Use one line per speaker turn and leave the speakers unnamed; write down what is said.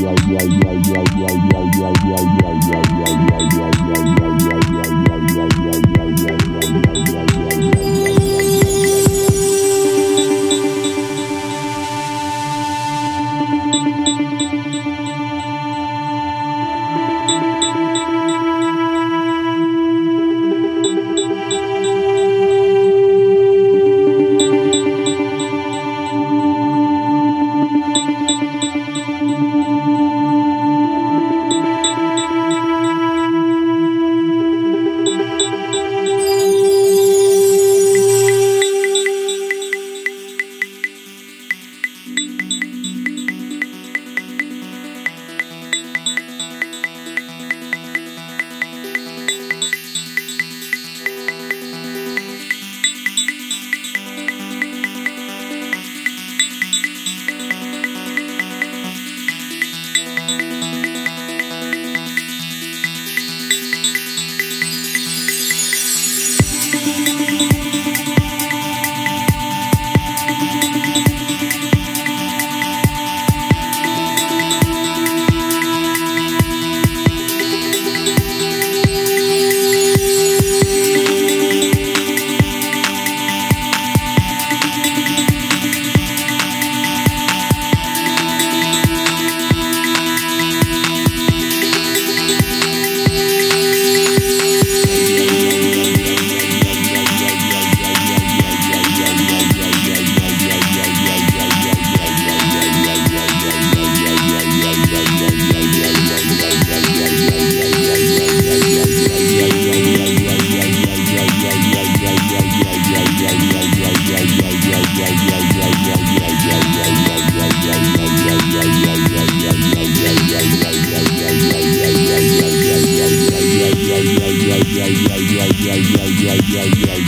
yeah, yeah, yeah. yeah, yeah. yeah.